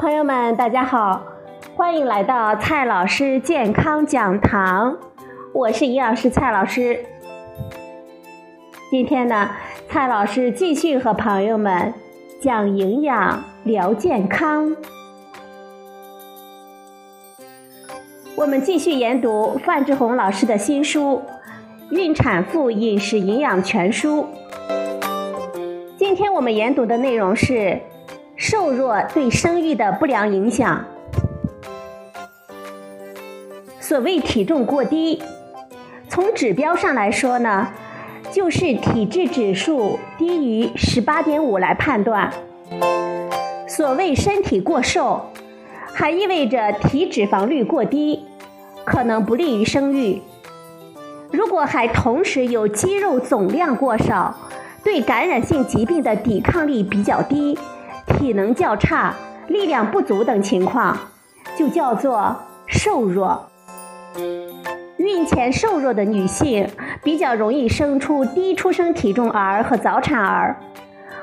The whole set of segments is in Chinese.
朋友们，大家好，欢迎来到蔡老师健康讲堂，我是营养师蔡老师。今天呢，蔡老师继续和朋友们讲营养、聊健康。我们继续研读范志红老师的新书《孕产妇饮食营养全书》。今天我们研读的内容是。瘦弱对生育的不良影响。所谓体重过低，从指标上来说呢，就是体质指数低于十八点五来判断。所谓身体过瘦，还意味着体脂肪率过低，可能不利于生育。如果还同时有肌肉总量过少，对感染性疾病的抵抗力比较低。体能较差、力量不足等情况，就叫做瘦弱。孕前瘦弱的女性比较容易生出低出生体重儿和早产儿，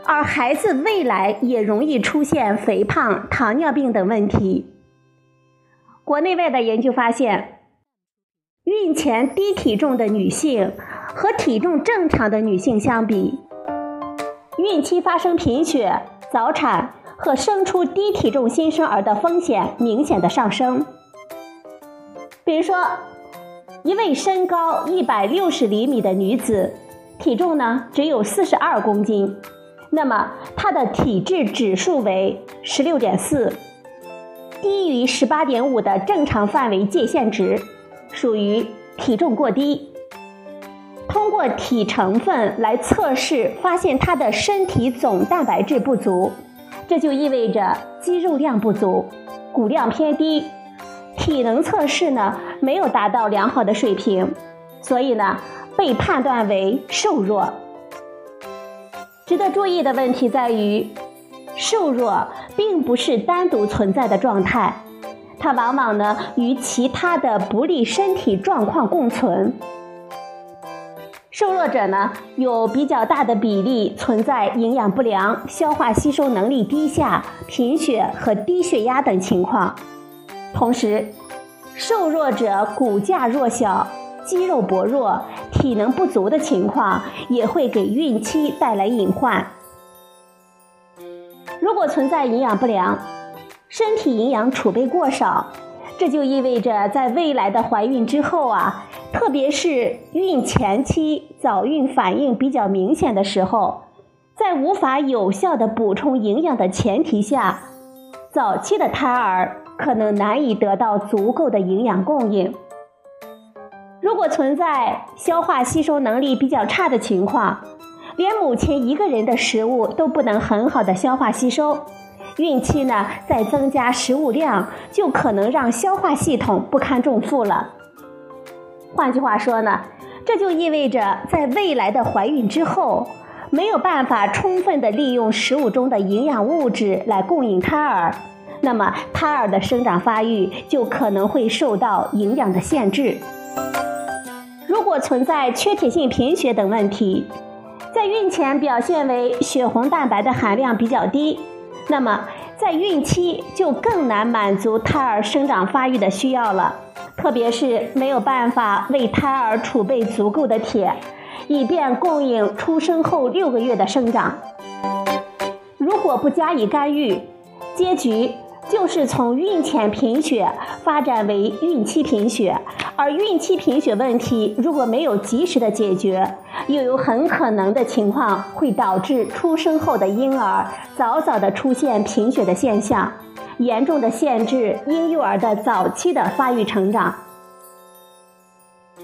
而孩子未来也容易出现肥胖、糖尿病等问题。国内外的研究发现，孕前低体重的女性和体重正常的女性相比，孕期发生贫血。早产和生出低体重新生儿的风险明显的上升。比如说，一位身高一百六十厘米的女子，体重呢只有四十二公斤，那么她的体质指数为十六点四，低于十八点五的正常范围界限值，属于体重过低。通过体成分来测试，发现他的身体总蛋白质不足，这就意味着肌肉量不足，骨量偏低，体能测试呢没有达到良好的水平，所以呢被判断为瘦弱。值得注意的问题在于，瘦弱并不是单独存在的状态，它往往呢与其他的不利身体状况共存。瘦弱者呢，有比较大的比例存在营养不良、消化吸收能力低下、贫血和低血压等情况。同时，瘦弱者骨架弱小、肌肉薄弱、体能不足的情况也会给孕期带来隐患。如果存在营养不良，身体营养储备过少，这就意味着在未来的怀孕之后啊。特别是孕前期早孕反应比较明显的时候，在无法有效的补充营养的前提下，早期的胎儿可能难以得到足够的营养供应。如果存在消化吸收能力比较差的情况，连母亲一个人的食物都不能很好的消化吸收，孕期呢再增加食物量，就可能让消化系统不堪重负了。换句话说呢，这就意味着在未来的怀孕之后，没有办法充分的利用食物中的营养物质来供应胎儿，那么胎儿的生长发育就可能会受到营养的限制。如果存在缺铁性贫血等问题，在孕前表现为血红蛋白的含量比较低，那么在孕期就更难满足胎儿生长发育的需要了。特别是没有办法为胎儿储备足够的铁，以便供应出生后六个月的生长。如果不加以干预，结局就是从孕前贫血发展为孕期贫血，而孕期贫血问题如果没有及时的解决，又有很可能的情况会导致出生后的婴儿早早的出现贫血的现象。严重的限制婴幼儿的早期的发育成长。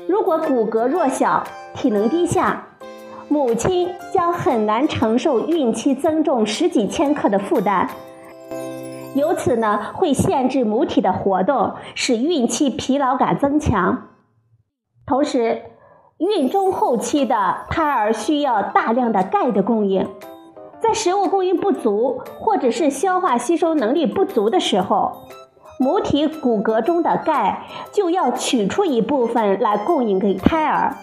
如果骨骼弱小、体能低下，母亲将很难承受孕期增重十几千克的负担，由此呢会限制母体的活动，使孕期疲劳感增强。同时，孕中后期的胎儿需要大量的钙的供应。在食物供应不足或者是消化吸收能力不足的时候，母体骨骼中的钙就要取出一部分来供应给胎儿。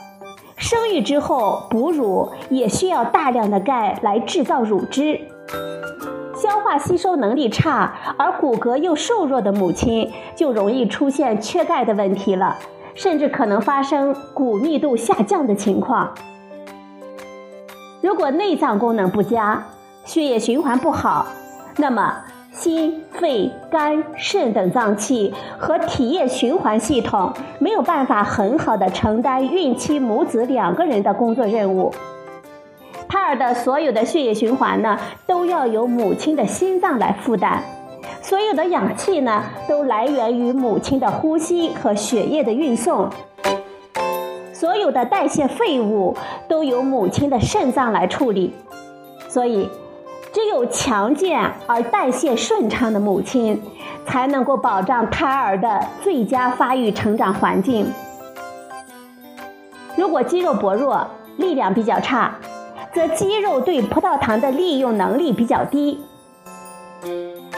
生育之后哺乳也需要大量的钙来制造乳汁。消化吸收能力差而骨骼又瘦弱的母亲，就容易出现缺钙的问题了，甚至可能发生骨密度下降的情况。如果内脏功能不佳，血液循环不好，那么心、肺、肝、肾等脏器和体液循环系统没有办法很好的承担孕期母子两个人的工作任务。胎儿的所有的血液循环呢，都要由母亲的心脏来负担；所有的氧气呢，都来源于母亲的呼吸和血液的运送。所有的代谢废物都由母亲的肾脏来处理，所以，只有强健而代谢顺畅的母亲，才能够保障胎儿的最佳发育成长环境。如果肌肉薄弱、力量比较差，则肌肉对葡萄糖的利用能力比较低。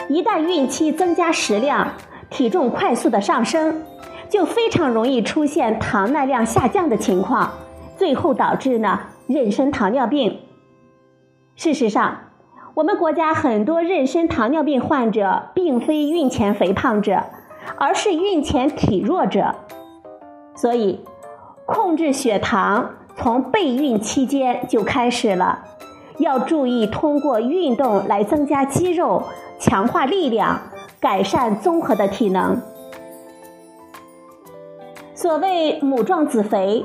一旦孕期增加食量，体重快速的上升。就非常容易出现糖耐量下降的情况，最后导致呢妊娠糖尿病。事实上，我们国家很多妊娠糖尿病患者并非孕前肥胖者，而是孕前体弱者。所以，控制血糖从备孕期间就开始了，要注意通过运动来增加肌肉、强化力量、改善综合的体能。所谓母壮子肥，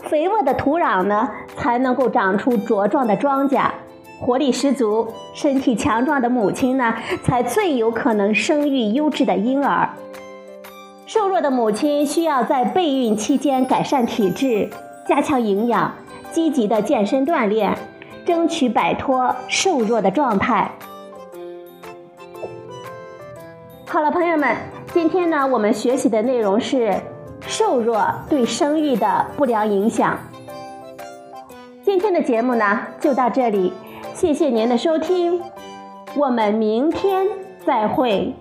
肥沃的土壤呢，才能够长出茁壮的庄稼，活力十足、身体强壮的母亲呢，才最有可能生育优质的婴儿。瘦弱的母亲需要在备孕期间改善体质，加强营养，积极的健身锻炼，争取摆脱瘦弱的状态。好了，朋友们，今天呢，我们学习的内容是。瘦弱对生育的不良影响。今天的节目呢就到这里，谢谢您的收听，我们明天再会。